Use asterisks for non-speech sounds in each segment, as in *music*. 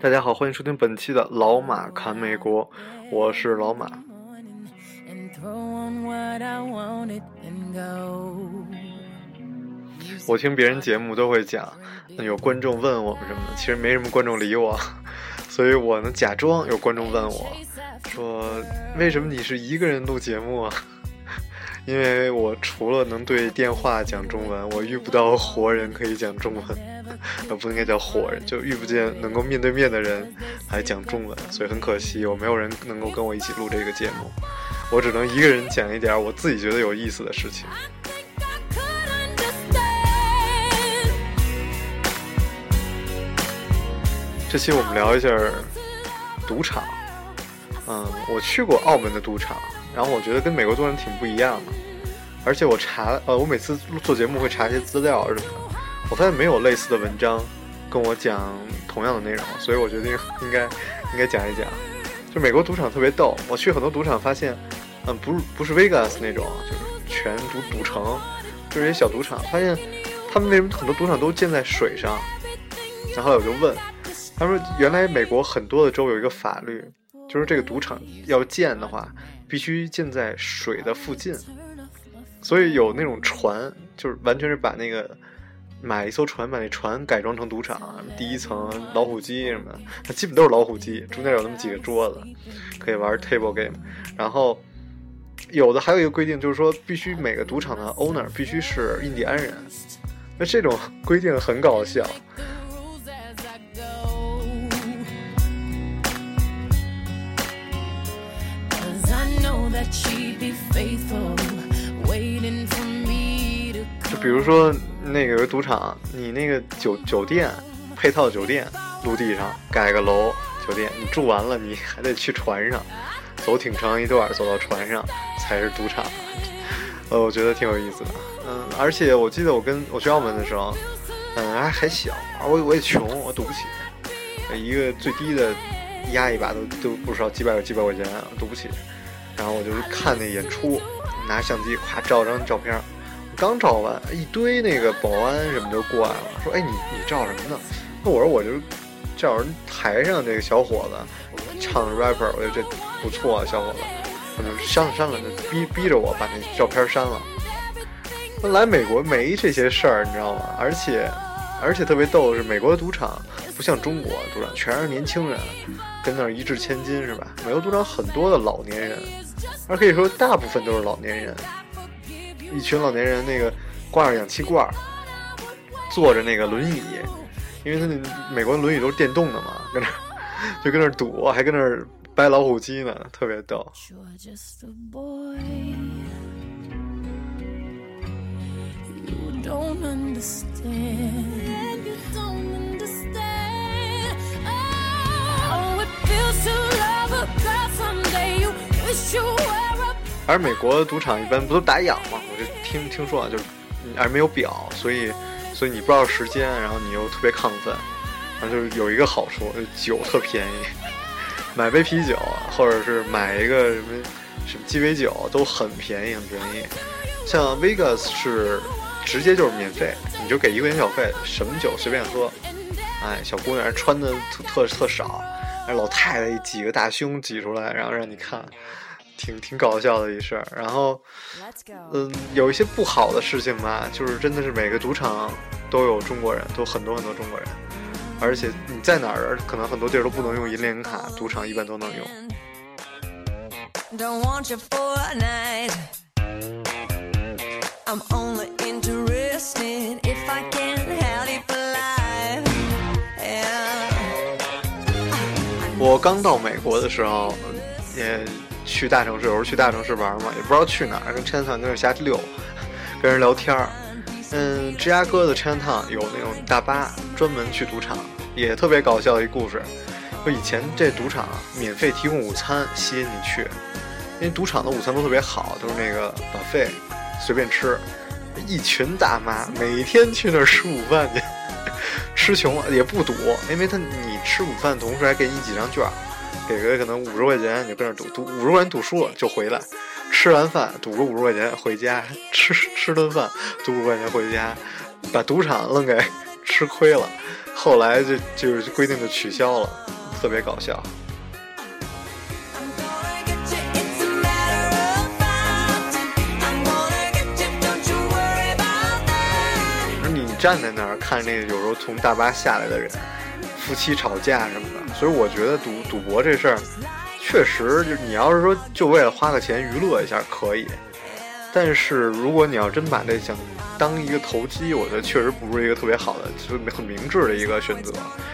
大家好，欢迎收听本期的老马侃美国，我是老马。*laughs* 我听别人节目都会讲，有观众问我们什么的，其实没什么观众理我，所以我呢假装有观众问我，说为什么你是一个人录节目啊？*laughs* 因为我除了能对电话讲中文，我遇不到活人可以讲中文，*laughs* 呃，不应该叫活人，就遇不见能够面对面的人来讲中文，所以很可惜，我没有人能够跟我一起录这个节目，我只能一个人讲一点我自己觉得有意思的事情。这期我们聊一下赌场，嗯，我去过澳门的赌场。然后我觉得跟美国做人挺不一样的，而且我查，呃，我每次做节目会查一些资料什么的，我发现没有类似的文章跟我讲同样的内容，所以我决定应该应该讲一讲。就美国赌场特别逗，我去很多赌场发现，嗯，不是不是 Vegas 那种，就是全赌赌城，就是一些小赌场，发现他们为什么很多赌场都建在水上？然后我就问，他说原来美国很多的州有一个法律，就是这个赌场要建的话。必须建在水的附近，所以有那种船，就是完全是把那个买一艘船，把那船改装成赌场。第一层老虎机什么的，它基本都是老虎机，中间有那么几个桌子，可以玩 table game。然后有的还有一个规定，就是说必须每个赌场的 owner 必须是印第安人。那这种规定很搞笑。比如说，那个有赌场，你那个酒酒店配套酒店，陆地上盖个楼酒店，你住完了，你还得去船上走挺长一段，走到船上才是赌场。呃，我觉得挺有意思的。嗯，而且我记得我跟我去澳门的时候，嗯，还还小，我我也穷，我赌不起，一个最低的压一把都都不少几百几百块钱，赌不起。然后我就是看那演出，拿相机咵照张照片，刚照完，一堆那个保安什么就过来了，说：“哎，你你照什么呢？”那我说：“我就照人台上这个小伙子唱 rapper，我觉得这不错，小伙子。”他就删了删了，就逼逼着我把那照片删了。来美国没这些事儿，你知道吗？而且而且特别逗的是，美国的赌场不像中国赌场，全是年轻人。跟那儿一掷千金是吧？美国赌场很多的老年人，而可以说大部分都是老年人，一群老年人那个挂着氧气罐儿，坐着那个轮椅，因为他那美国轮椅都是电动的嘛，跟那就跟那赌，还跟那掰老虎机呢，特别逗。而美国赌场一般不都打烊吗？我就听听说啊，就是而没有表，所以所以你不知道时间，然后你又特别亢奋，然后就是有一个好处，酒特便宜，*laughs* 买杯啤酒或者是买一个什么什么鸡尾酒都很便宜很便宜。像 Vegas 是直接就是免费，你就给一块钱小费，什么酒随便喝。哎，小姑娘穿的特特特少。那老太太挤个大胸挤出来，然后让你看，挺挺搞笑的一事儿。然后，嗯，有一些不好的事情吧，就是真的是每个赌场都有中国人，都很多很多中国人，而且你在哪儿，可能很多地儿都不能用银联卡，赌场一般都能用。我刚到美国的时候，也去大城市，有时候去大城市玩嘛，也不知道去哪儿，跟 Chinatown 跟那瞎溜，*laughs* 跟人聊天儿。嗯，芝加哥的 Chinatown 有那种大巴专门去赌场，也特别搞笑的一故事。说以前这赌场免费提供午餐，吸引你去，因为赌场的午餐都特别好，都是那个把费随便吃。一群大妈每天去那儿吃午饭去。*laughs* 吃穷了也不赌，因为他你吃午饭同时还给你几张券，给个可能五十块钱，你就跟那赌赌五十块钱赌输了就回来，吃完饭赌个五十块钱回家，吃吃顿饭赌五十块钱回家，把赌场愣给 *laughs* 吃亏了。后来就就是规定就取消了，特别搞笑。你站在那儿看那个有时候从大巴下来的人，夫妻吵架什么的，所以我觉得赌赌博这事儿，确实就是你要是说就为了花个钱娱乐一下可以，但是如果你要真把这想当一个投机，我觉得确实不是一个特别好的，就是很明智的一个选择。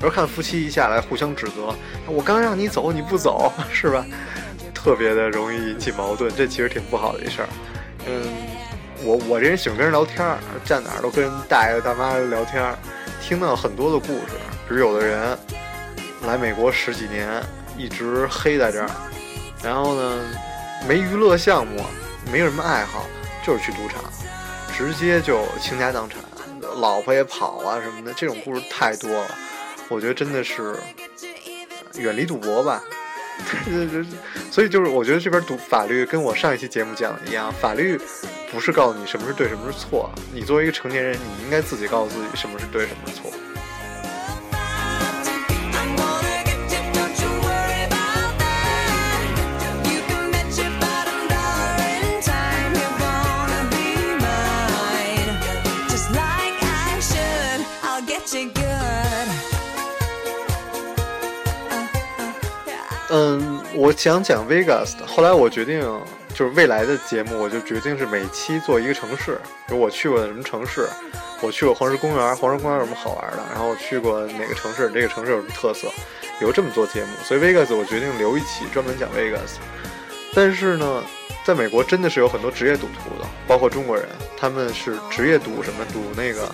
而看夫妻一下来互相指责，我刚让你走你不走 *laughs* 是吧？特别的容易引起矛盾，这其实挺不好的一事儿。嗯。我我这人喜欢跟人聊天儿，站哪儿都跟大爷大妈聊天儿，听到很多的故事。比如有的人来美国十几年，一直黑在这儿，然后呢没娱乐项目，没有什么爱好，就是去赌场，直接就倾家荡产，老婆也跑啊什么的。这种故事太多了，我觉得真的是远离赌博吧。*laughs* 所以就是我觉得这边赌法律跟我上一期节目讲的一样，法律。不是告诉你什么是对，什么是错。你作为一个成年人，你应该自己告诉自己什么是对，什么是错。嗯，我想讲 Vegas 的，后来我决定。就是未来的节目，我就决定是每期做一个城市，比如我去过的什么城市，我去过黄石公园，黄石公园有什么好玩的，然后我去过哪个城市，这个城市有什么特色，有这么做节目。所以 Vegas 我决定留一期专门讲 Vegas。但是呢，在美国真的是有很多职业赌徒的，包括中国人，他们是职业赌什么赌那个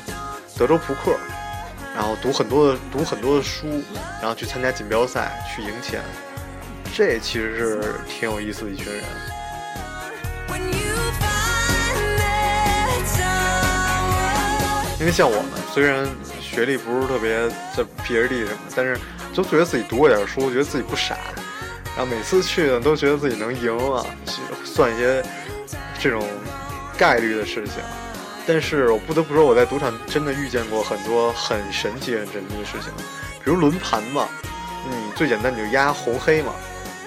德州扑克，然后赌很多的赌很多的书，然后去参加锦标赛去赢钱，这其实是挺有意思的一群人。因为像我们，虽然学历不是特别这 PhD 什么，但是就觉得自己读过点书，觉得自己不傻，然后每次去呢都觉得自己能赢啊，算一些这种概率的事情。但是我不得不说，我在赌场真的遇见过很多很神奇、很神奇的事情，比如轮盘嘛，你最简单你就压红黑嘛，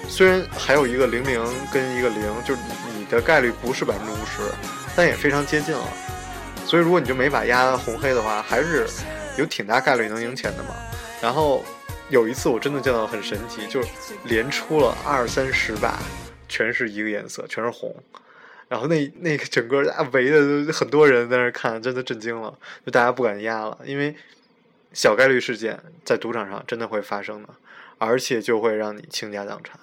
虽然还有一个零零跟一个零，就是你的概率不是百分之五十，但也非常接近了。所以，如果你就没把压红黑的话，还是有挺大概率能赢钱的嘛。然后有一次我真的见到很神奇，就是连出了二三十把，全是一个颜色，全是红。然后那那个整个围的很多人在那看，真的震惊了，就大家不敢压了，因为小概率事件在赌场上真的会发生的，而且就会让你倾家荡产。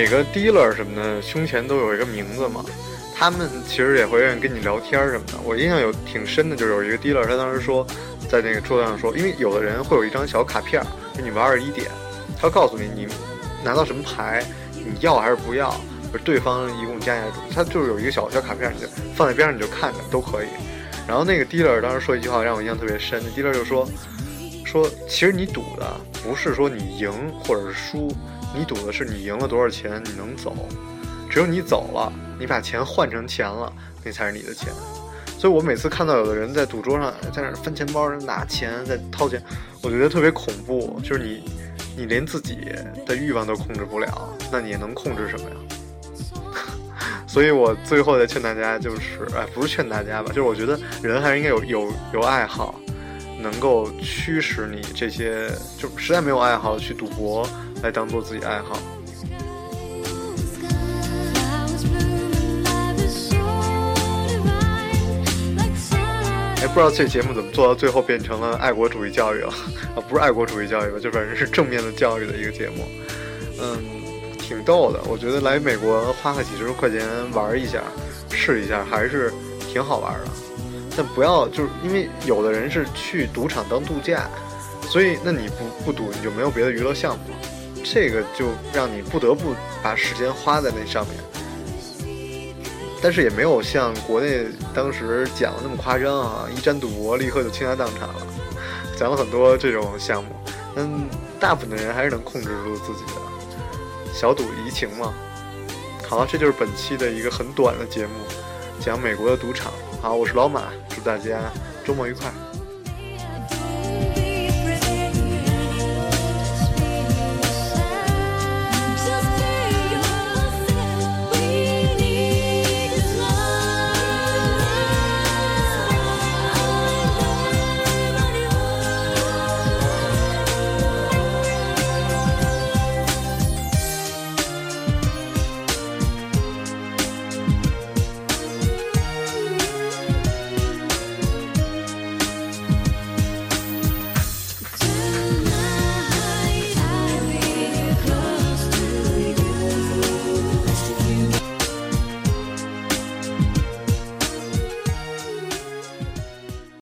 每个 dealer 什么的胸前都有一个名字嘛，他们其实也会愿意跟你聊天什么的。我印象有挺深的，就是有一个 dealer，他当时说，在那个桌子上说，因为有的人会有一张小卡片，就你玩二一点，他告诉你你拿到什么牌，你要还是不要，对方一共加起来，他就是有一个小小卡片，你就放在边上你就看着都可以。然后那个 dealer 当时说一句话让我印象特别深，那 dealer 就说说其实你赌的不是说你赢或者是输。你赌的是你赢了多少钱，你能走，只有你走了，你把钱换成钱了，那才是你的钱。所以我每次看到有的人在赌桌上在那翻钱包、拿钱、在掏钱，我觉得特别恐怖。就是你，你连自己的欲望都控制不了，那你能控制什么呀？*laughs* 所以我最后再劝大家，就是，哎，不是劝大家吧，就是我觉得人还是应该有有有爱好，能够驱使你这些，就实在没有爱好去赌博，来当做自己爱好。哎，不知道这节目怎么做到最后变成了爱国主义教育了，*laughs* 啊，不是爱国主义教育吧，就反正是正面的教育的一个节目。嗯，挺逗的，我觉得来美国花个几十块钱玩一下，试一下，还是挺好玩的。但不要就是因为有的人是去赌场当度假，所以那你不不赌你就没有别的娱乐项目，这个就让你不得不把时间花在那上面。但是也没有像国内当时讲的那么夸张啊！一沾赌博立刻就倾家荡产了，讲了很多这种项目。嗯，大部分的人还是能控制住自己的，小赌怡情嘛。好了，这就是本期的一个很短的节目，讲美国的赌场。好，我是老马，祝大家周末愉快。